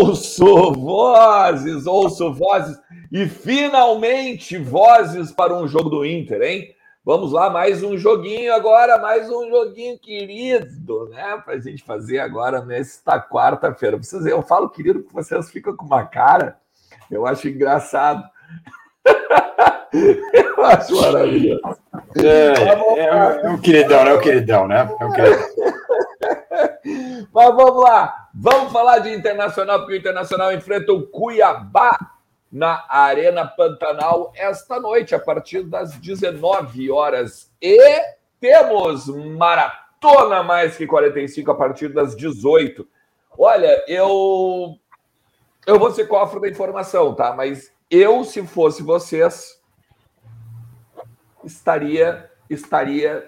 Ouço vozes, ouço vozes. E finalmente vozes para um jogo do Inter, hein? Vamos lá, mais um joguinho agora, mais um joguinho querido, né? Para a gente fazer agora nesta quarta-feira. Vocês, eu falo querido porque vocês ficam com uma cara, eu acho engraçado. eu acho maravilhoso. É, é, é, um queridão, né? É um queridão, né? É um queridão. Mas vamos lá, vamos falar de Internacional, porque o Internacional enfrenta o Cuiabá na Arena Pantanal esta noite, a partir das 19 horas. E temos maratona mais que 45 a partir das 18. Olha, eu eu vou ser cofre da informação, tá? Mas eu, se fosse vocês, estaria estaria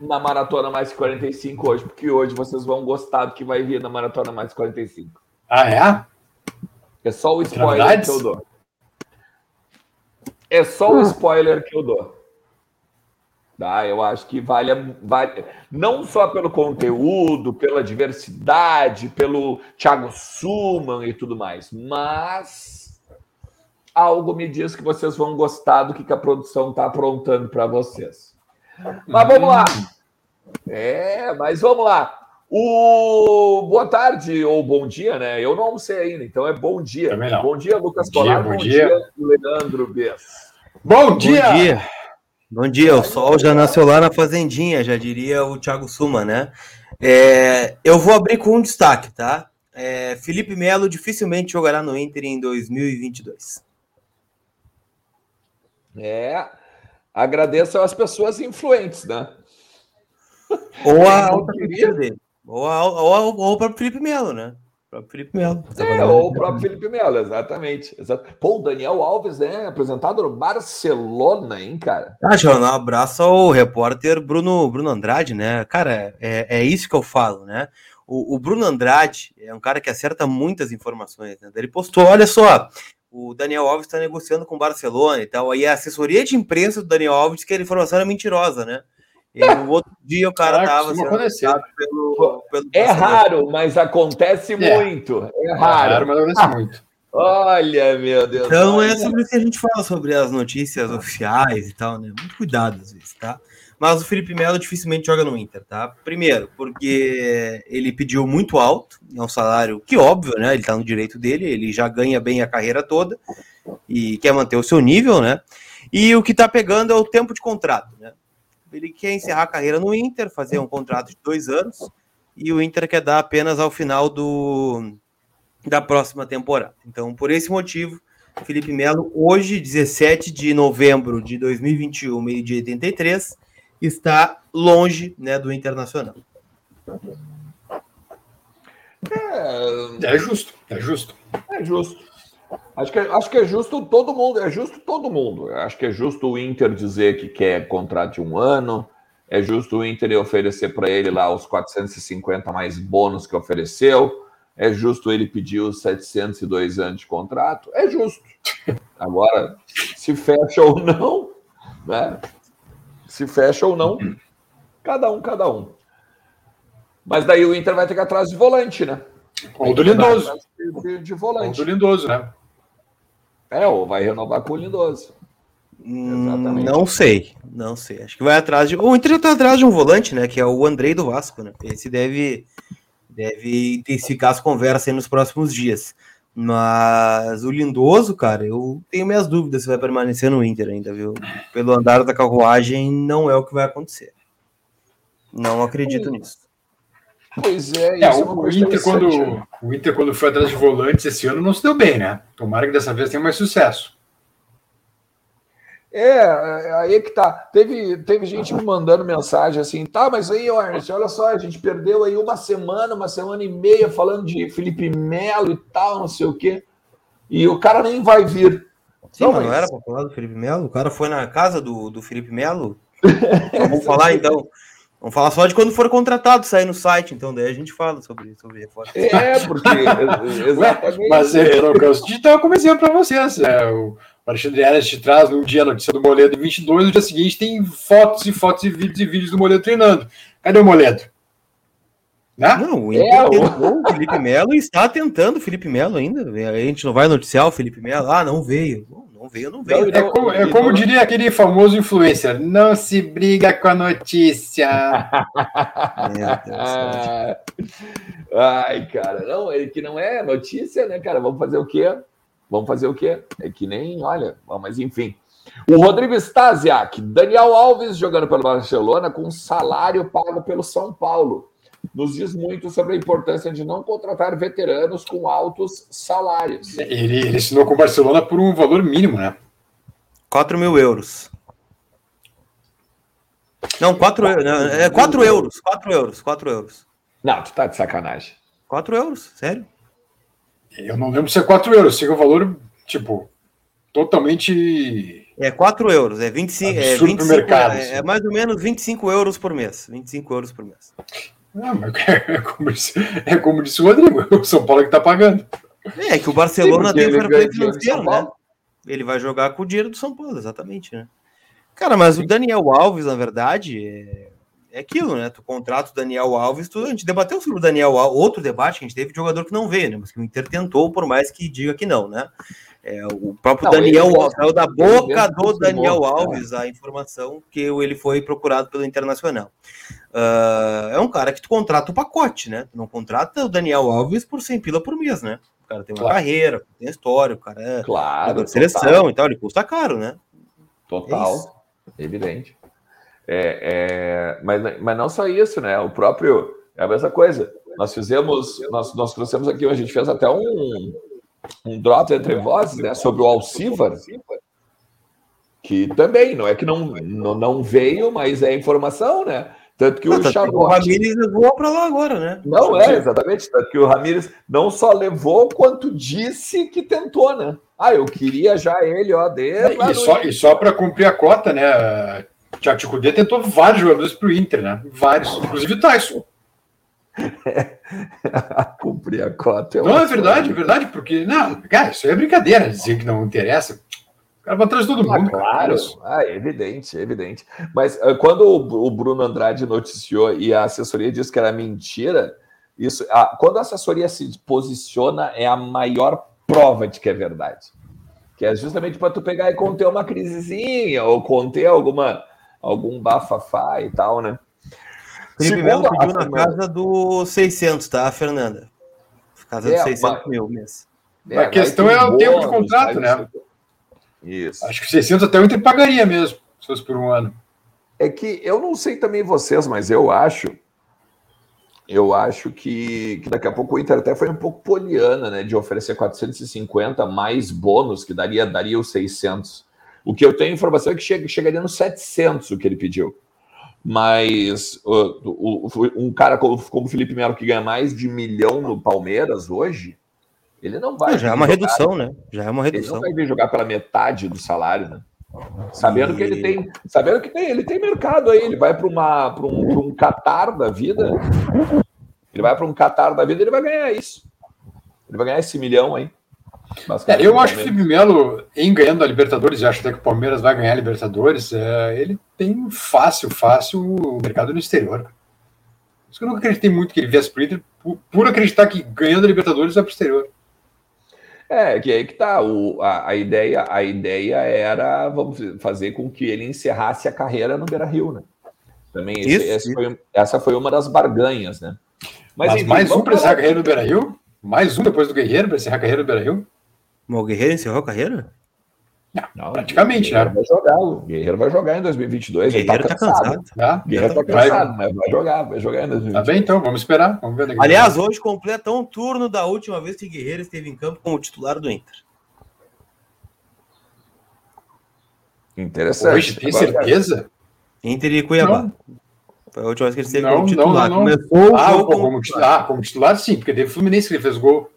na Maratona Mais 45 hoje, porque hoje vocês vão gostar do que vai vir na Maratona Mais 45. Ah, é? É só o spoiler que eu dou. É só o spoiler que eu dou. Tá? Eu acho que vale, vale não só pelo conteúdo, pela diversidade, pelo Thiago Suman e tudo mais, mas algo me diz que vocês vão gostar do que, que a produção está aprontando para vocês. Mas vamos lá. É, mas vamos lá. O boa tarde ou bom dia, né? Eu não sei ainda, então é bom dia. Bom dia, Lucas Colar. Bom, bom dia, dia, Leandro Bess. Bom dia. Bom dia. Bom dia, o sol já nasceu lá na fazendinha, já diria o Thiago Suma, né? É, eu vou abrir com um destaque, tá? É, Felipe Melo dificilmente jogará no Inter em 2022. É, agradeço às pessoas influentes, né? Ou a outra. Ou, a, ou, ou o próprio Felipe Melo, né? O próprio Felipe Melo. É, ou o próprio Felipe Melo, exatamente. Exato. Pô, o Daniel Alves, né? Apresentado no Barcelona, hein, cara? Ah, João, um abraço ao repórter Bruno, Bruno Andrade, né? Cara, é, é isso que eu falo, né? O, o Bruno Andrade é um cara que acerta muitas informações. Né? Ele postou, olha só, o Daniel Alves está negociando com o Barcelona e tal. Aí a assessoria de imprensa do Daniel Alves que a informação era mentirosa, né? E no outro dia o cara estava sendo pelo, pelo É raro, mas acontece é. muito. É raro. É raro, mas acontece ah. muito. Olha, meu Deus. Então olha. é sobre isso que a gente fala sobre as notícias oficiais e tal, né? Muito cuidado às vezes, tá? Mas o Felipe Melo dificilmente joga no Inter, tá? Primeiro, porque ele pediu muito alto, é um salário que, óbvio, né? Ele tá no direito dele, ele já ganha bem a carreira toda e quer manter o seu nível, né? E o que tá pegando é o tempo de contrato, né? Ele quer encerrar a carreira no Inter, fazer um contrato de dois anos, e o Inter quer dar apenas ao final do, da próxima temporada. Então, por esse motivo, Felipe Melo, hoje, 17 de novembro de 2021, meio-dia 83, está longe né, do Internacional. É, é justo, é justo. É justo. Acho que, é, acho que é justo todo mundo, é justo todo mundo. Acho que é justo o Inter dizer que quer contrato de um ano, é justo o Inter oferecer para ele lá os 450 mais bônus que ofereceu, é justo ele pedir os 702 anos de contrato, é justo. Agora, se fecha ou não, né? Se fecha ou não, cada um, cada um. Mas daí o Inter vai ter que ir atrás de volante, né? Ou do Lindoso. De, de volante. Ou do Lindoso, né? É, ou vai renovar com o Lindoso. Hum, Exatamente. Não sei, não sei. Acho que vai atrás de. O Inter está atrás de um volante, né? Que é o Andrei do Vasco, né? Esse deve, deve intensificar as conversas nos próximos dias. Mas o Lindoso, cara, eu tenho minhas dúvidas se vai permanecer no Inter ainda, viu? Pelo andar da carruagem, não é o que vai acontecer. Não acredito nisso. Pois é, é o, o, Inter quando, o Inter, quando foi atrás de volantes esse ano, não se deu bem, né? Tomara que dessa vez tenha mais sucesso. É, é aí que tá. Teve, teve gente me mandando mensagem assim, tá, mas aí, Ernest, olha só, a gente perdeu aí uma semana, uma semana e meia falando de Felipe Melo e tal, não sei o quê. E o cara nem vai vir. Sim, não, mas não era para falar do Felipe Melo? O cara foi na casa do, do Felipe Melo? Vamos falar então. Vamos falar só de quando for contratado, sair no site, então daí a gente fala sobre, sobre reforço. É, porque. exatamente. Mas é, eu estava como exemplo para vocês. É, o Alexandre Eres te traz um dia a notícia do Moledo 22, no dia seguinte tem fotos e fotos e vídeos e vídeos do Moledo treinando. Cadê o Moledo? Né? Não, o Inter é, tentou o Felipe Melo e está tentando o Felipe Melo ainda. A gente não vai noticiar o Felipe Melo. Ah, não veio. Não veio, não veio. É como, é como diria aquele famoso influencer: não se briga com a notícia. Ai, cara, não, é que não é notícia, né, cara? Vamos fazer o quê? Vamos fazer o quê? É que nem, olha, mas enfim. O Rodrigo Stasiak, Daniel Alves jogando pelo Barcelona com salário pago pelo São Paulo. Nos diz muito sobre a importância de não contratar veteranos com altos salários. Ele, ele assinou com o Barcelona por um valor mínimo, né? 4 mil euros. Não, 4 euros. É 4 euros. 4 euros. 4 euros. Não, tu tá de sacanagem. 4 euros, sério? Eu não lembro se é 4 euros. Sei que o valor, tipo, totalmente é 4 euros, é 25, é, 25 mercado, é, é, mais ou menos 25 euros por mês. 25 euros por mês. Não, mas é como, disse, é como disse o Rodrigo, o São Paulo é que tá pagando. É, que o Barcelona Sim, tem fair play financeiro, né? Ele vai jogar com o dinheiro do São Paulo, exatamente, né? Cara, mas Sim. o Daniel Alves, na verdade, é, é aquilo, né? Tu contrata o Daniel Alves, tu, a gente debateu sobre o Daniel Alves, outro debate que a gente teve de jogador que não veio, né? Mas que o Inter tentou, por mais que diga que não, né? É, o próprio não, Daniel Alves, saiu da boca do Daniel. Alves a informação que ele foi procurado pelo Internacional. Uh, é um cara que tu contrata o pacote, né? Tu não contrata o Daniel Alves por 100 pila por mês, né? O cara tem uma claro. carreira, tem história, o cara é claro, seleção e tal, ele custa caro, né? Total, é evidente. É, é, mas, mas não só isso, né? O próprio. É a mesma coisa. Nós fizemos, nós, nós trouxemos aqui, a gente fez até um, um drop entre vozes né, sobre o Alcivar, que também não é que não, não, não veio, mas é informação, né? Tanto que o Charlotte... O Ramires levou para lá agora, né? Não, é, exatamente. Tanto que o Ramires não só levou, quanto disse que tentou, né? Ah, eu queria já ele, ó, dele. E, só, e só para cumprir a cota, né? Thiago Cudê tentou vários jogadores para o Inter, né? Vários, inclusive o Tyson. Cumprir a cota. É não, é verdade, é verdade, porque, não, cara, isso aí é brincadeira, dizer que não interessa. O cara vai atrás de todo ah, mundo. claro, ah, é evidente, é evidente. Mas uh, quando o, Bruno Andrade noticiou e a assessoria disse que era mentira, isso, uh, quando a assessoria se posiciona, é a maior prova de que é verdade. Que é justamente para tu pegar e conter uma crisezinha ou conter alguma algum bafafá e tal, né? Felipe Melo pediu na casa do 600, tá, Fernanda? Casa é, 600 mas... mil mês. É, a questão é o tempo de contrato, né? Isso. Acho que 600 até o Inter pagaria mesmo, se fosse por um ano. É que eu não sei também vocês, mas eu acho eu acho que, que, daqui a pouco o Inter até foi um pouco poliana, né, de oferecer 450 mais bônus, que daria, daria os 600. O que eu tenho informação é que chega, chegaria nos 700 o que ele pediu. Mas uh, um cara como, como o Felipe Melo, que ganha mais de milhão no Palmeiras hoje, ele não vai. já é uma jogar, redução, né? Já é uma redução. Ele não vai vir jogar pela metade do salário, né? Sabendo e... que ele tem, sabendo que tem, ele tem mercado aí, ele vai para uma para um, um Qatar da vida. Ele vai para um Qatar da vida, ele vai ganhar isso. Ele vai ganhar esse milhão aí. É, eu acho que o Felipe Melo, em ganhando a Libertadores, e acho até que o Palmeiras vai ganhar a Libertadores, é, ele tem fácil, fácil o mercado no exterior. Por isso que eu nunca acreditei muito que ele viesse para o Inter, por, por, acreditar que ganhando a Libertadores vai para o exterior. É, que aí que tá. O, a, a, ideia, a ideia era vamos fazer com que ele encerrasse a carreira no Beira Rio, né? Também esse, isso, esse isso. Foi, essa foi uma das barganhas, né? Mas, Mas enfim, mais um para encerrar a carreira no Beira Rio? Mais um depois do Guerreiro para encerrar a carreira do Beira Rio? O Guerreiro encerrou a carreira? Não, praticamente, né? Vai jogar, o Guerreiro vai jogar em 2022. Guerreiro ele tá, tá cansado. cansado. Tá? Guerreiro tá, tá cansado, vai... mas vai jogar, vai jogar em 2022. Tá bem, então, vamos esperar. Vamos ver Aliás, hoje completa um turno da última vez que Guerreiro esteve em campo como titular do Inter. Interessante. Hoje, tem certeza? Inter e Cuiabá. Não. Foi a última vez que ele esteve não, como titular. Não, não, não. Começou ah, como, como, titular. Ah, como titular, sim, porque teve Fluminense que ele fez gol.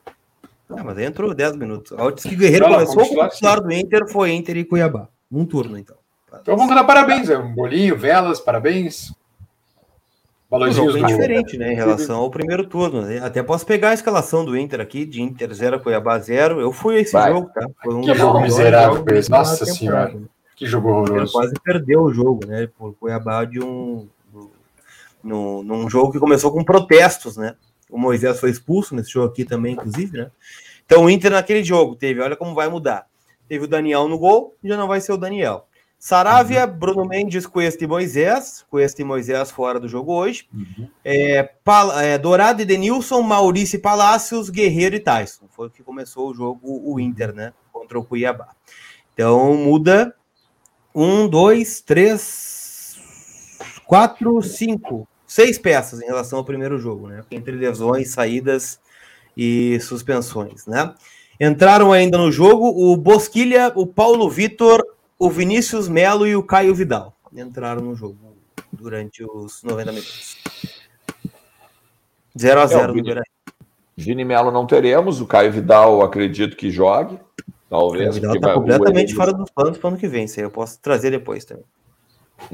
Ah, mas entrou 10 minutos. Antes que Guerreiro não, começou como titular do Inter, foi Inter e Cuiabá. Um turno, então. Então vamos dar parabéns. É um bolinho, velas, parabéns. Valorzinhos bem diferente, né, em relação ao primeiro turno. Né? Até posso pegar a escalação do Inter aqui, de Inter 0, Cuiabá 0. Eu fui a esse Vai. jogo, tá? Foi um que jogo miserável, Nossa senhora. Que jogo horroroso. Ele quase perdeu o jogo, né? Por Cuiabá de um no, num jogo que começou com protestos, né? O Moisés foi expulso nesse jogo aqui também, inclusive, né? Então o Inter naquele jogo teve, olha como vai mudar. Teve o Daniel no gol, já não vai ser o Daniel. Saravia, uhum. Bruno Mendes, Cuesta e Moisés. Cuesta e Moisés fora do jogo hoje. Uhum. É, é, Dourado e Denilson, Maurício e Palácios, Guerreiro e Tyson. Foi o que começou o jogo, o Inter, né? Contra o Cuiabá. Então muda um, dois, três, quatro, cinco, seis peças em relação ao primeiro jogo, né? Entre lesões, saídas e suspensões, né? Entraram ainda no jogo o Bosquilha, o Paulo Vitor, o Vinícius Melo e o Caio Vidal entraram no jogo durante os 90 minutos. 0 a 0 é, no Vini, Vini Melo não teremos, o Caio Vidal acredito que jogue. Talvez. O Vidal está completamente fora dos planos para o ano que vem, isso aí eu posso trazer depois também.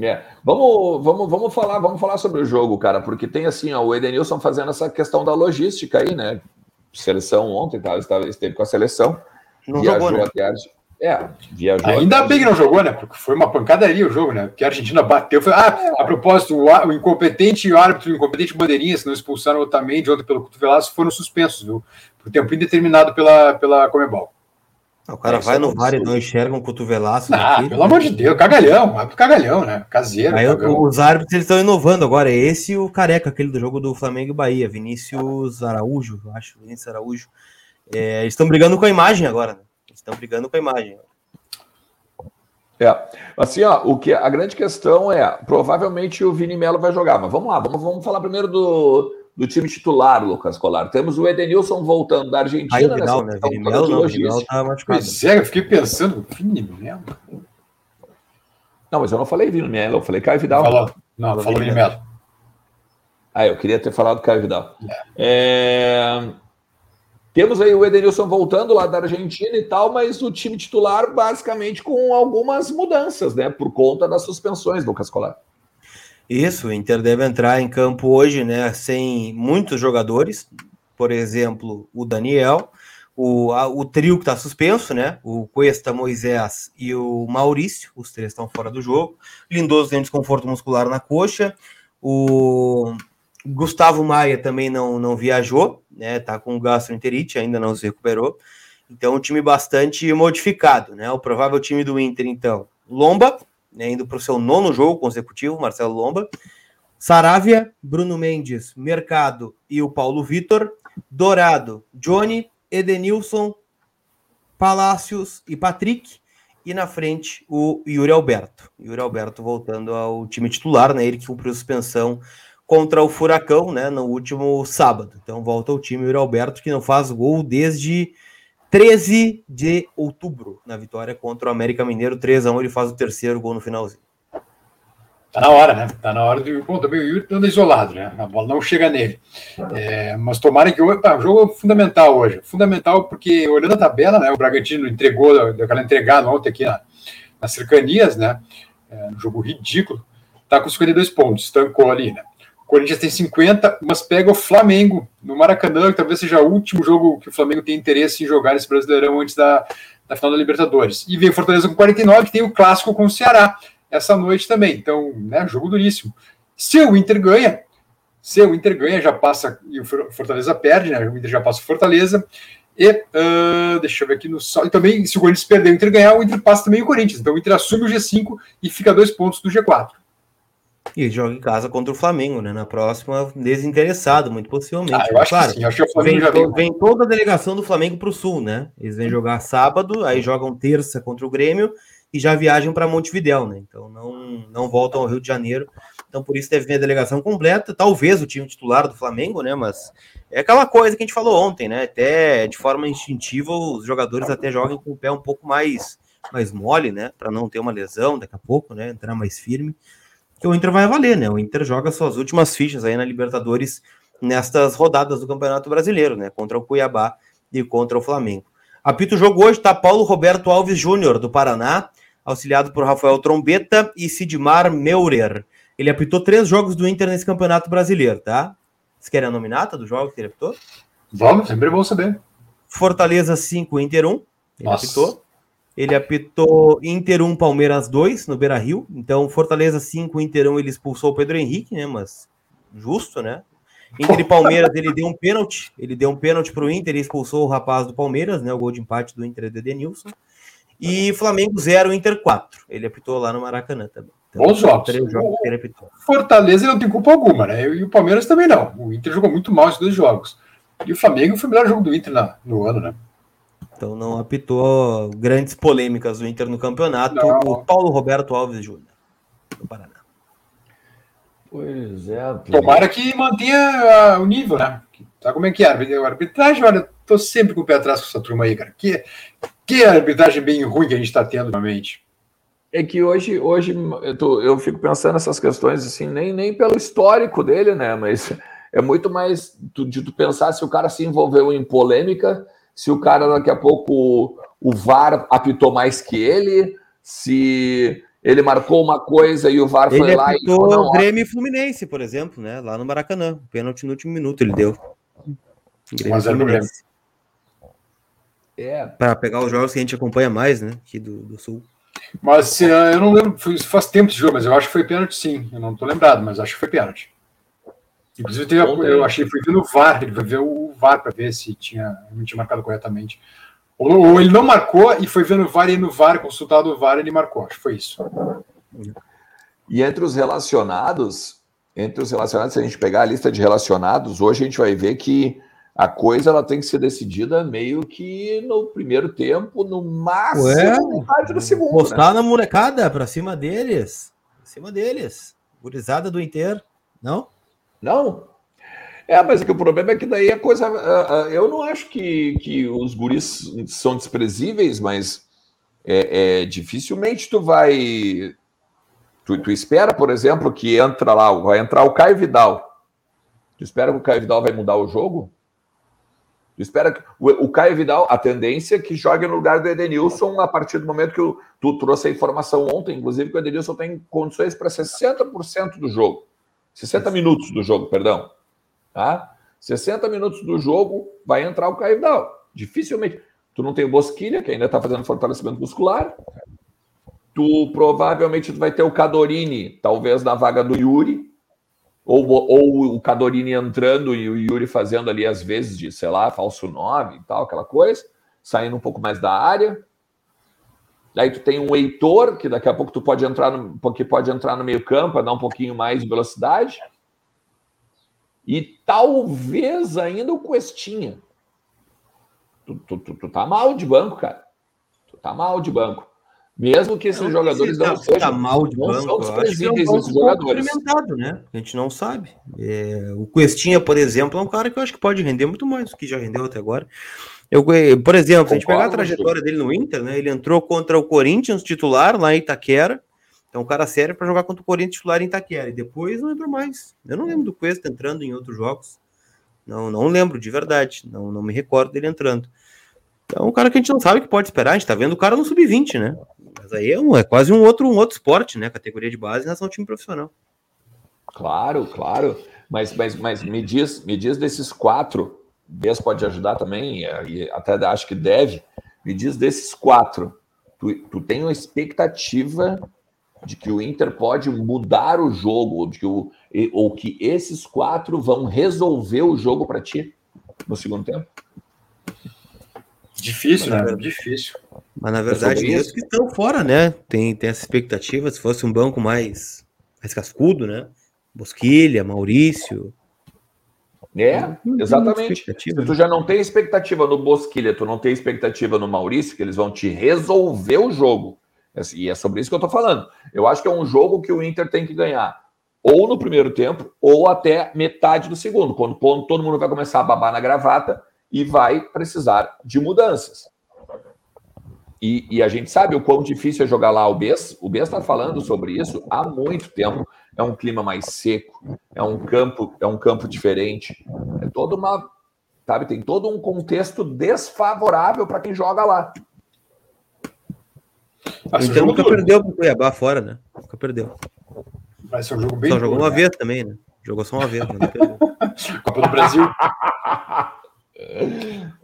É. Vamos, vamos, vamos falar, vamos falar sobre o jogo, cara, porque tem assim, ó, o Edenilson fazendo essa questão da logística aí, né? Seleção ontem, tá? estava, esteve com a seleção. Não jogou, né? até é, viajou. Ainda bem que não jogou, né? Porque foi uma pancadaria o jogo, né? Porque a Argentina bateu. Foi, ah, a propósito, o, o incompetente o árbitro, o incompetente bandeirinha, se não expulsaram o Otamendi ontem pelo cotovelaço, foram suspensos, viu? Por tempo indeterminado pela, pela Comebol. O cara é, vai no VAR e não enxerga um cotovelaço. Ah, pelo amor de Deus, cagalhão, vai pro cagalhão, né? Caseiro. Aí os árbitros eles estão inovando agora. Esse e o careca, aquele do jogo do Flamengo e Bahia, Vinícius Araújo, eu acho, Vinícius Araújo. É, eles estão brigando com a imagem agora, né? estão brigando com a imagem. É, assim, ó, o que a grande questão é, provavelmente o Vini Melo vai jogar, mas vamos lá, vamos, vamos falar primeiro do, do time titular, Lucas Colar. Temos o Edenilson voltando da Argentina. Aí, Vidal, né? Vini Melo, não, Vini Melo tá machucado. Pois é, eu fiquei pensando, Vini Melo? Não, mas eu não falei Vini Melo, eu falei Caio Vidal. Falou, não, falou Vini Melo. Ah, eu queria ter falado Caio Vidal. É. é... Temos aí o Edenilson voltando lá da Argentina e tal, mas o time titular basicamente com algumas mudanças, né? Por conta das suspensões, Lucas Colar. Isso, o Inter deve entrar em campo hoje, né? Sem muitos jogadores, por exemplo, o Daniel, o, a, o trio que está suspenso, né? O Cuesta, Moisés e o Maurício, os três estão fora do jogo. Lindoso tem desconforto muscular na coxa. O Gustavo Maia também não, não viajou, né? Tá com gastroenterite, ainda não se recuperou. Então, um time bastante modificado, né? O provável time do Inter, então, Lomba, né, indo para o seu nono jogo consecutivo, Marcelo Lomba. Saravia, Bruno Mendes, Mercado e o Paulo Vitor. Dourado, Johnny, Edenilson, Palácios e Patrick. E na frente, o Yuri Alberto. Yuri Alberto voltando ao time titular, né? Ele que cumpriu suspensão contra o Furacão, né, no último sábado. Então volta o time o Alberto que não faz gol desde 13 de outubro na vitória contra o América Mineiro 3 a 1, ele faz o terceiro gol no finalzinho. Tá na hora, né? Tá na hora de. Bom, também o Yuri anda isolado, né? A bola não chega nele. É, mas tomara que hoje. o jogo é fundamental hoje. Fundamental porque, olhando a tabela, né? O Bragantino entregou, aquela entregada ontem aqui na, nas cercanias, né? É, um jogo ridículo. Tá com 52 pontos, estancou ali, né? O Corinthians tem 50, mas pega o Flamengo no Maracanã, que talvez seja o último jogo que o Flamengo tem interesse em jogar nesse Brasileirão antes da, da final da Libertadores. E vem Fortaleza com 49, que tem o clássico com o Ceará essa noite também. Então, né, jogo duríssimo. Se o Inter ganha, se o Inter ganha, já passa e o Fortaleza perde, né? O Inter já passa o Fortaleza. E uh, deixa eu ver aqui no E também, se o Corinthians perder o Inter ganhar, o Inter passa também o Corinthians. Então o Inter assume o G5 e fica dois pontos do G4. E joga em casa contra o Flamengo, né? Na próxima, desinteressado, muito possivelmente. Ah, eu acho claro, que sim. Acho que o Flamengo vem, já vem, vem toda a delegação do Flamengo para o Sul, né? Eles vêm jogar sábado, aí jogam terça contra o Grêmio e já viajam para Montevidéu, né? Então não, não voltam ao Rio de Janeiro. Então por isso deve vir a delegação completa, talvez o time titular do Flamengo, né? Mas é aquela coisa que a gente falou ontem, né? Até de forma instintiva, os jogadores até jogam com o pé um pouco mais, mais mole, né? Para não ter uma lesão daqui a pouco, né? Entrar mais firme que o Inter vai valer, né? O Inter joga suas últimas fichas aí na Libertadores nestas rodadas do Campeonato Brasileiro, né? Contra o Cuiabá e contra o Flamengo. Apito o jogo hoje tá Paulo Roberto Alves Júnior, do Paraná, auxiliado por Rafael Trombeta e Sidmar Meurer. Ele apitou três jogos do Inter nesse Campeonato Brasileiro, tá? Vocês querem a nominata do jogo que ele apitou? Vamos, sempre bom saber. Fortaleza 5, Inter 1. Ele Nossa. apitou. Ele apitou Inter 1, Palmeiras 2 no Beira Rio. Então, Fortaleza 5, Inter 1, ele expulsou o Pedro Henrique, né? Mas justo, né? Inter e Palmeiras, ele deu um pênalti, ele deu um pênalti pro Inter e expulsou o rapaz do Palmeiras, né? O gol de empate do Inter é do Edenilson. E Flamengo 0, Inter 4. Ele apitou lá no Maracanã também. Então, Bons jogos. jogos ele apitou. Fortaleza não tem culpa alguma, né? E o Palmeiras também não. O Inter jogou muito mal esses dois jogos. E o Flamengo foi o melhor jogo do Inter na, no ano, né? Então não apitou grandes polêmicas do Inter no campeonato. Não. O Paulo Roberto Alves Júnior, do Paraná. Pois é. Tomara que mantenha uh, o nível, né? Sabe como é que é? A arbitragem, olha, tô sempre com o pé atrás com essa turma aí, cara. Que, que arbitragem bem ruim que a gente está tendo ultimamente. É que hoje, hoje eu, tô, eu fico pensando nessas questões assim, nem, nem pelo histórico dele, né? Mas é muito mais de tu pensar se o cara se envolveu em polêmica, se o cara daqui a pouco o VAR apitou mais que ele, se ele marcou uma coisa e o VAR ele foi lá e o Grêmio e Fluminense, por exemplo, né? Lá no Maracanã. Pênalti no último minuto ele deu. Grêmio Fluminense. É. Para pegar os jogos que a gente acompanha mais, né? Aqui do, do Sul. Mas uh, eu não lembro, faz tempo de jogo, mas eu acho que foi pênalti sim. Eu não estou lembrado, mas acho que foi pênalti. Inclusive, teve, eu achei, fui ver no VAR, ele foi ver o VAR para ver se tinha, não tinha marcado corretamente. Ou, ou, ele não marcou e foi vendo o VAR e no VAR, consultado o VAR, ele marcou. Acho que foi isso. E entre os relacionados, entre os relacionados, se a gente pegar a lista de relacionados, hoje a gente vai ver que a coisa ela tem que ser decidida meio que no primeiro tempo, no máximo Ué, metade do segundo. Postar né? na molecada para cima deles. Pra cima deles. Gurizada do Inter. Não? Não? É, mas é o problema é que daí a coisa. Eu não acho que, que os guris são desprezíveis, mas é, é dificilmente tu vai. Tu, tu, espera, por exemplo, que entra lá, vai entrar o Caio Vidal. Tu espera que o Caio Vidal vai mudar o jogo? Tu espera que o, o Caio Vidal, a tendência é que jogue no lugar do Edenilson a partir do momento que tu trouxe a informação ontem, inclusive, que o Edenilson tem condições para 60% do jogo. 60 minutos do jogo, perdão. Tá? 60 minutos do jogo vai entrar o Caio Vidal. Dificilmente. Tu não tem o Bosquilha, que ainda está fazendo fortalecimento muscular. Tu provavelmente tu vai ter o Cadorini, talvez na vaga do Yuri. Ou, ou o Cadorini entrando e o Yuri fazendo ali, às vezes, de, sei lá, falso 9 e tal, aquela coisa, saindo um pouco mais da área. Aí tu tem um Heitor, que daqui a pouco tu pode entrar no, que pode entrar no meio campo, dar um pouquinho mais de velocidade. E talvez ainda o Questinha. Tu, tu, tu, tu, tá mal de banco, cara. Tu tá mal de banco. Mesmo que esses não, jogadores não tá sejam tá mal de banco, são desprezíveis, é um esses jogadores. Né? A gente não sabe. É, o Questinha, por exemplo, é um cara que eu acho que pode render muito mais do que já rendeu até agora. Eu, por exemplo, se a gente pegar a trajetória dele no Inter, né? Ele entrou contra o Corinthians titular lá em Itaquera então o cara serve para jogar contra o Corinthians titular em Itaquera. E depois não entrou mais. Eu não lembro do Cuesta entrando em outros jogos. Não, não lembro, de verdade. Não, não me recordo dele entrando. Então, um cara que a gente não sabe que pode esperar, a gente tá vendo o cara no sub-20, né? Mas aí é, um, é quase um outro, um outro esporte, né? Categoria de base, um time profissional. Claro, claro. Mas, mas, mas me, diz, me diz desses quatro, Bess pode ajudar também, e até acho que deve. Me diz desses quatro, tu, tu tem uma expectativa de que o Inter pode mudar o jogo, de que, o, ou que esses quatro vão resolver o jogo para ti no segundo tempo? Difícil, né? Verdade, Difícil. Mas na verdade, é que estão fora, né? Tem, tem essa expectativa. Se fosse um banco mais, mais cascudo, né? Bosquilha, Maurício. É, exatamente. Se tu né? já não tem expectativa no Bosquilha, tu não tem expectativa no Maurício, que eles vão te resolver o jogo. E é sobre isso que eu estou falando. Eu acho que é um jogo que o Inter tem que ganhar ou no primeiro tempo, ou até metade do segundo, quando, quando todo mundo vai começar a babar na gravata e vai precisar de mudanças. E, e, a gente sabe o quão difícil é jogar lá o Bess. O Bess está falando sobre isso há muito tempo. É um clima mais seco, é um campo, é um campo diferente. É toda uma, sabe, tem todo um contexto desfavorável para quem joga lá. Ah, então nunca perdeu pro Cuiabá fora, né? Nunca perdeu. Vai ser um jogo bem. Só jogou uma né? vez também, né? Jogou só uma vez, Copa do Brasil.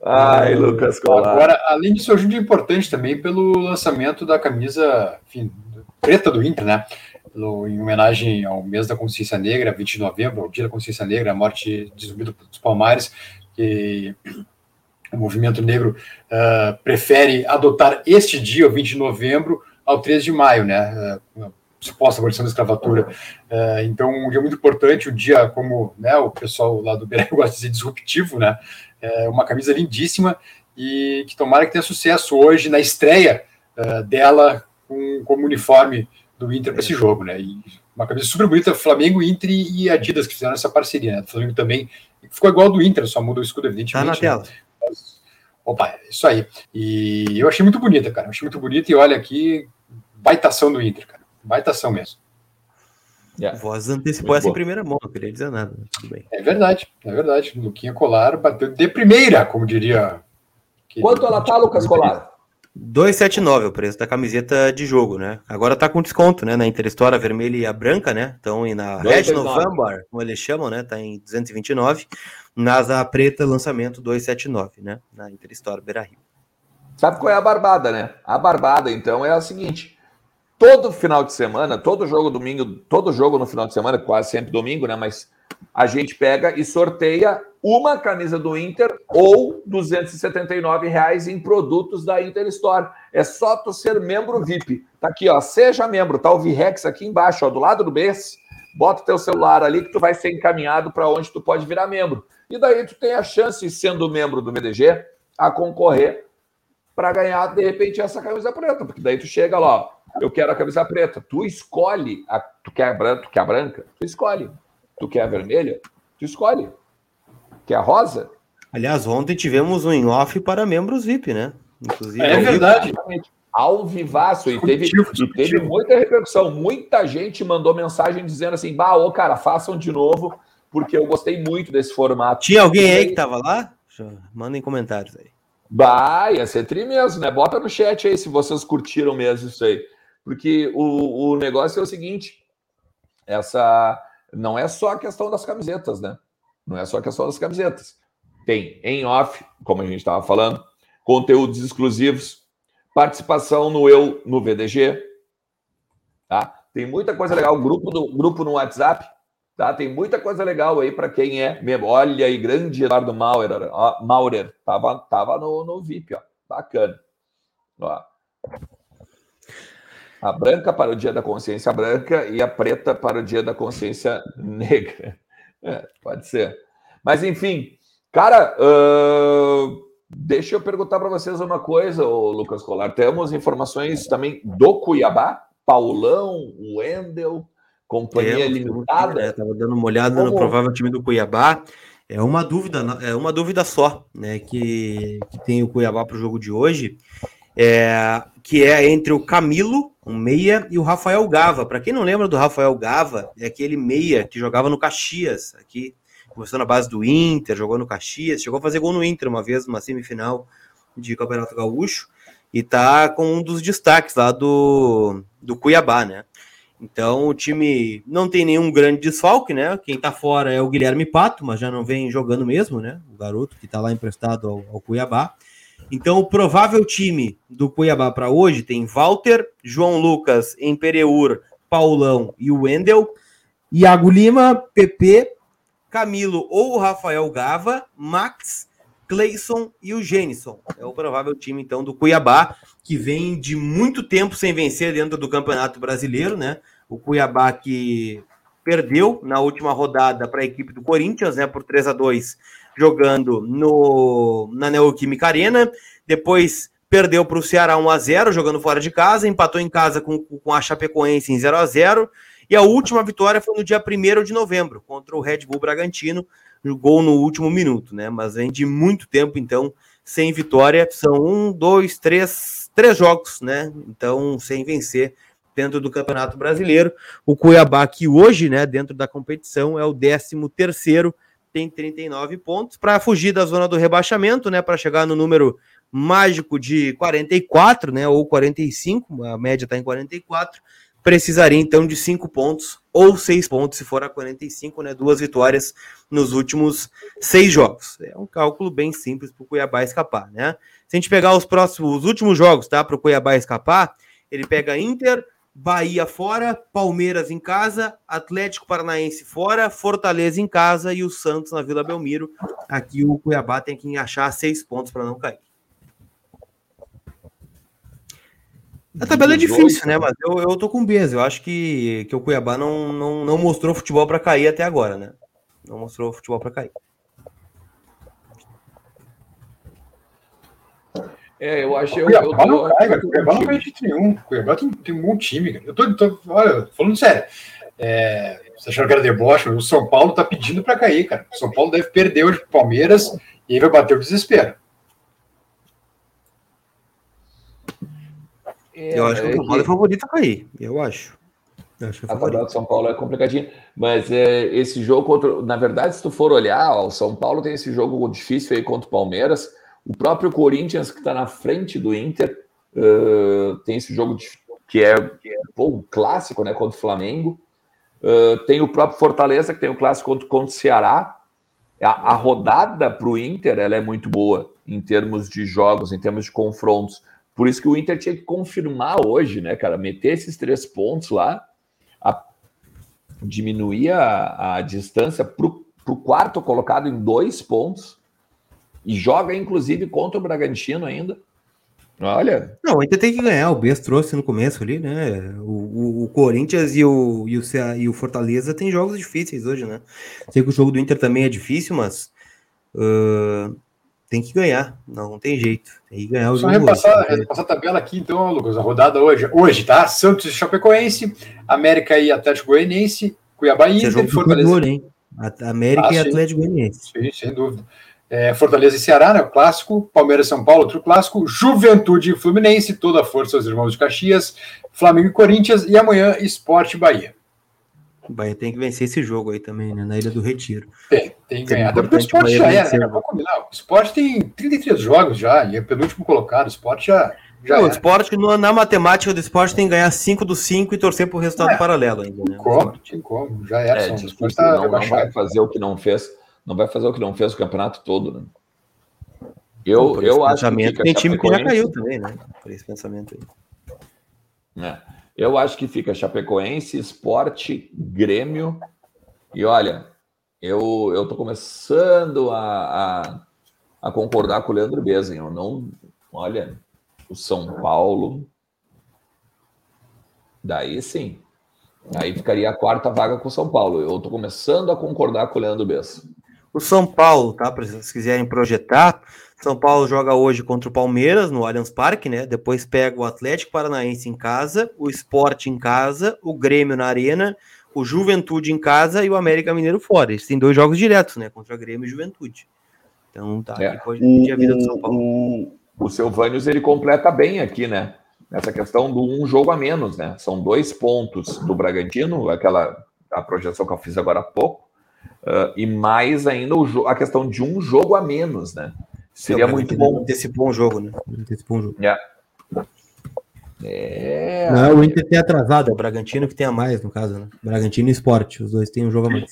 Ai, Lucas Colar. Agora, além disso, é um jogo importante também pelo lançamento da camisa enfim, preta do Inter, né? no, em homenagem ao mês da consciência negra, 20 de novembro, ao dia da consciência negra, a morte de Zumbi dos Palmares, que o movimento negro uh, prefere adotar este dia, o 20 de novembro, ao 13 de maio, né? Uh, suposta abolição da escravatura. Uh, então, um dia muito importante, um dia como né, o pessoal lá do Beira gosta de dizer disruptivo, né? É uma camisa lindíssima e que tomara que tenha sucesso hoje na estreia uh, dela com, como uniforme do Inter para esse jogo, né? E uma camisa super bonita, Flamengo, Inter e Adidas que fizeram essa parceria, né? O Flamengo também ficou igual ao do Inter, só muda o escudo, evidentemente. Tá na né? tela. Mas, opa, isso aí. E eu achei muito bonita, cara. Achei muito bonita e olha aqui, baitação do Inter, cara. Baitação mesmo. Yeah. Voz antecipou essa em primeira mão, não queria dizer nada. Tudo bem. É verdade, é verdade. Luquinha Colar bateu de primeira, como diria. Quanto ela tá, Lucas Colar? 279 o preço da camiseta de jogo, né? Agora tá com desconto, né? Na Interhistória vermelha e a branca, né? Então, e na Red November, como eles chamam, né? Tá em 229. Nas a preta, lançamento 279, né? Na Interhistória Beira Rio. Sabe qual é a barbada, né? A barbada, então, é a seguinte: todo final de semana, todo jogo domingo, todo jogo no final de semana, quase sempre domingo, né? Mas a gente pega e sorteia uma camisa do Inter ou 279 reais em produtos da Inter Store. É só tu ser membro VIP. Tá aqui, ó, seja membro, tá o Virex aqui embaixo, ó, do lado do BES. Bota teu celular ali que tu vai ser encaminhado para onde tu pode virar membro. E daí tu tem a chance, sendo membro do MDG, a concorrer para ganhar, de repente, essa camisa preta. Porque daí tu chega lá, ó, eu quero a camisa preta. Tu escolhe, a, tu, quer a branca, tu quer a branca? Tu escolhe. Tu quer a vermelha? Tu escolhe. Quer a rosa? Aliás, ontem tivemos um in-off para membros VIP, né? Inclusive, é verdade. Ao vivaço. E teve, e teve muita repercussão. Muita gente mandou mensagem dizendo assim: bah, ô cara, façam de novo, porque eu gostei muito desse formato. Tinha alguém aí que tava lá? Mandem comentários aí. Bah, ia ser tri mesmo, né? Bota no chat aí se vocês curtiram mesmo isso aí. Porque o, o negócio é o seguinte: essa não é só a questão das camisetas, né? Não é só a questão das camisetas. Tem em off, como a gente estava falando, conteúdos exclusivos, participação no Eu no VDG, tá? Tem muita coisa legal, grupo do grupo no WhatsApp, tá? Tem muita coisa legal aí para quem é mesmo. Olha aí, grande Eduardo Maurer, ó, Maurer, tava tava no, no VIP, ó. Bacana. Ó. A branca para o Dia da Consciência Branca e a preta para o Dia da Consciência Negra. É, pode ser. Mas, enfim, cara, uh, deixa eu perguntar para vocês uma coisa, Lucas Colar. Temos informações também do Cuiabá, Paulão, Wendel, companhia Temos, limitada. Estava dando uma olhada Como... no provável time do Cuiabá. É uma dúvida, é uma dúvida só, né? Que, que tem o Cuiabá para o jogo de hoje é, que é entre o Camilo, um meia, e o Rafael Gava. Para quem não lembra do Rafael Gava, é aquele meia que jogava no Caxias, aqui, começou na base do Inter, jogou no Caxias, chegou a fazer gol no Inter uma vez, numa semifinal de Campeonato Gaúcho, e tá com um dos destaques lá do, do Cuiabá, né? Então o time não tem nenhum grande desfalque, né? Quem tá fora é o Guilherme Pato, mas já não vem jogando mesmo, né? O garoto que tá lá emprestado ao, ao Cuiabá. Então, o provável time do Cuiabá para hoje tem Walter, João Lucas, Empereur, Paulão e o Wendel, Iago Lima, PP, Camilo ou Rafael Gava, Max, Cleison e o Genison. É o provável time, então, do Cuiabá, que vem de muito tempo sem vencer dentro do Campeonato Brasileiro, né? O Cuiabá que perdeu na última rodada para a equipe do Corinthians, né, por 3 a 2 jogando no, na Neoquímica Arena, depois perdeu para o Ceará 1 a 0 jogando fora de casa, empatou em casa com, com a Chapecoense em 0 a 0 e a última vitória foi no dia 1 de novembro, contra o Red Bull Bragantino, gol no último minuto, né? Mas vem de muito tempo, então, sem vitória. São um, dois, três, três jogos, né? Então, sem vencer dentro do Campeonato Brasileiro. O Cuiabá, que hoje, né, dentro da competição, é o 13 terceiro tem 39 pontos para fugir da zona do rebaixamento, né, para chegar no número mágico de 44, né, ou 45, a média está em 44, precisaria então de 5 pontos ou 6 pontos se for a 45, né, duas vitórias nos últimos seis jogos. É um cálculo bem simples para o Cuiabá escapar, né? Se a gente pegar os próximos, os últimos jogos, tá, para o Cuiabá escapar, ele pega Inter, Bahia fora, Palmeiras em casa, Atlético Paranaense fora, Fortaleza em casa e o Santos na Vila Belmiro. Aqui o Cuiabá tem que achar seis pontos para não cair. A tabela é difícil, né? Mas eu, eu tô com Bez. Eu acho que, que o Cuiabá não, não, não mostrou futebol para cair até agora, né? Não mostrou futebol para cair. É, eu acho. Eu, Cuiabá eu, não cai, cara. Cuiabá não cai de nenhum. Cuiabá tem, tem um bom time, cara. Eu tô, tô olha, falando sério. É, você achou que era deboche? O São Paulo tá pedindo para cair, cara. O São Paulo deve perder hoje pro Palmeiras e aí vai bater o desespero. É, eu acho que o São Paulo é favorito a cair. Eu acho. Eu acho é a tabela do São Paulo é complicadinha. Mas é, esse jogo contra. Na verdade, se tu for olhar, ó, o São Paulo tem esse jogo difícil aí contra o Palmeiras. O próprio Corinthians, que está na frente do Inter, uh, tem esse jogo de, que é, que é pô, um clássico né, contra o Flamengo. Uh, tem o próprio Fortaleza, que tem o clássico contra, contra o Ceará. A, a rodada para o Inter ela é muito boa em termos de jogos, em termos de confrontos. Por isso que o Inter tinha que confirmar hoje, né, cara? Meter esses três pontos lá, a, diminuir a, a distância para o quarto colocado em dois pontos e joga, inclusive, contra o Bragantino ainda. Olha. Não, o Inter tem que ganhar. O Bes trouxe no começo ali, né? O, o, o Corinthians e o, e, o, e o Fortaleza tem jogos difíceis hoje, né? Sei que o jogo do Inter também é difícil, mas uh, tem que ganhar. Não, não tem jeito. Tem que ganhar o Só jogo. Só repassar, repassar a tabela aqui, então, Lucas. A rodada hoje, hoje tá? Santos e Chapecoense, América e Atlético Goianiense, Cuiabá e Inter, Fortaleza. Cor, hein? América ah, e Atlético Goianiense. Sim, sem dúvida é, Fortaleza e Ceará, né, o clássico, Palmeiras e São Paulo, outro clássico, Juventude e Fluminense, toda a força aos irmãos de Caxias, Flamengo e Corinthians, e amanhã Esporte Bahia. O Bahia tem que vencer esse jogo aí também, né, na Ilha do Retiro. Tem, tem que ganhar. Até porque o Esporte já era, né, vamos combinar, o Esporte tem 33 jogos já, e é penúltimo colocado, o Esporte já... Já não, o esporte, na matemática do esporte, tem que ganhar 5 dos 5 e torcer para o resultado é, paralelo ainda. Né? Como, tem como, já era. É, difícil, tá não, não vai fazer o que não fez não vai fazer o que não fez o campeonato todo, né? Eu, eu acho que tem time que já caiu também, né? Por esse pensamento aí. É. Eu acho que fica Chapecoense, Esporte, Grêmio. E olha, eu, eu tô começando a, a, a concordar com o Leandro Besen. Eu não. Olha, o São Paulo. Daí sim. Aí ficaria a quarta vaga com o São Paulo. Eu tô começando a concordar com o Leandro Bessa. O São Paulo, tá? Se vocês quiserem projetar, São Paulo joga hoje contra o Palmeiras no Allianz Parque, né? Depois pega o Atlético Paranaense em casa, o Sport em casa, o Grêmio na Arena, o Juventude em casa e o América Mineiro fora. Eles têm dois jogos diretos, né? Contra Grêmio e Juventude. Então tá, é. pode pedir a vida do São Paulo. O, o, o Silvânios ele completa bem aqui, né? Nessa questão do um jogo a menos, né? São dois pontos do Bragantino, aquela a projeção que eu fiz agora há pouco, Uh, e mais ainda o, a questão de um jogo a menos, né? Seria muito bom. Antecipou um jogo, né? Antecipou um jogo. Yeah. É. Não, o Inter tem atrasado, é o Bragantino que tem a mais, no caso, né? Bragantino e Esporte, os dois têm um jogo a mais.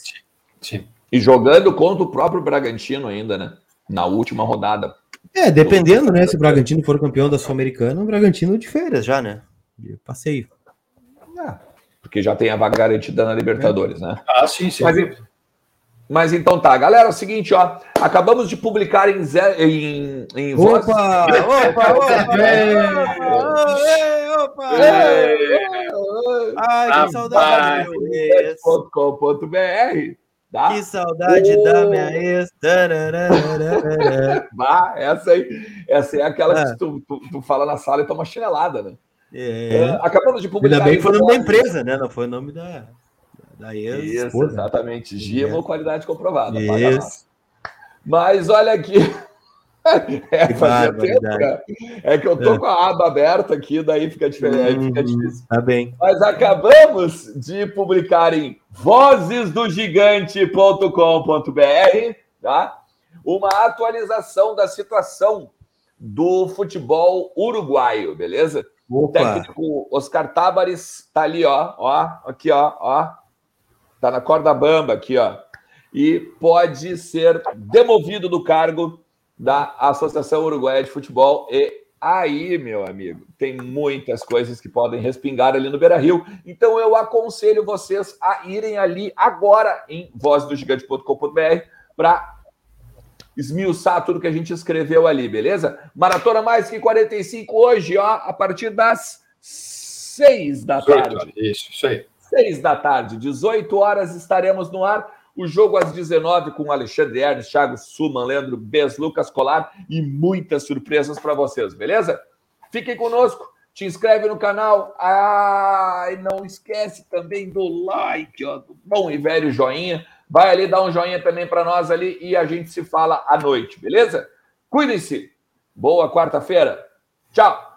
Sim. E jogando contra o próprio Bragantino ainda, né? Na última rodada. É, dependendo, né? Se o Bragantino for campeão da Sul-Americana, o Bragantino de férias já, né? De passeio. É, porque já tem a vaga garantida na Libertadores, é. né? Ah, sim, sim. Mas, mas então tá, galera, é o seguinte, ó, acabamos de publicar em em, em voz. Opa, opa, opa, opa, Ai, que saudade, .com.br Tá? Que saudade oh. da minha ex. bah, essa aí, essa é aquela ah. que tu, tu, tu, fala na sala e toma chinelada, né? É. Uh, acabamos de publicar. Ainda bem que foi o nome da empresa, né? Não foi o nome da. Daí Isso, exatamente. Gimo, qualidade comprovada. Isso. Mas olha aqui. É, tempo, é que eu tô é. com a aba aberta aqui, daí fica diferente, uhum, fica difícil. Tá bem. Mas acabamos de publicar em vozesdogigante.com.br, tá? Uma atualização da situação do futebol uruguaio, beleza? Opa. O técnico Oscar Tábares tá ali, ó, ó, aqui, ó, ó, Está na corda bamba aqui, ó. E pode ser demovido do cargo da Associação Uruguaia de Futebol e Aí, meu amigo, tem muitas coisas que podem respingar ali no Beira Rio. Então eu aconselho vocês a irem ali agora em vozdogigante.com.br para esmiuçar tudo que a gente escreveu ali, beleza? Maratona mais que 45 hoje, ó, a partir das 6 da 18, tarde. Isso, isso aí. 6 da tarde, 18 horas estaremos no ar. O jogo às 19 com Alexandre Ernst, Thiago Suman, Leandro Bez, Lucas Colar e muitas surpresas para vocês, beleza? Fiquem conosco, te inscreve no canal. Ah, e não esquece também do like, ó, do bom e velho joinha. Vai ali dar um joinha também para nós ali e a gente se fala à noite, beleza? Cuidem-se. Boa quarta-feira. Tchau.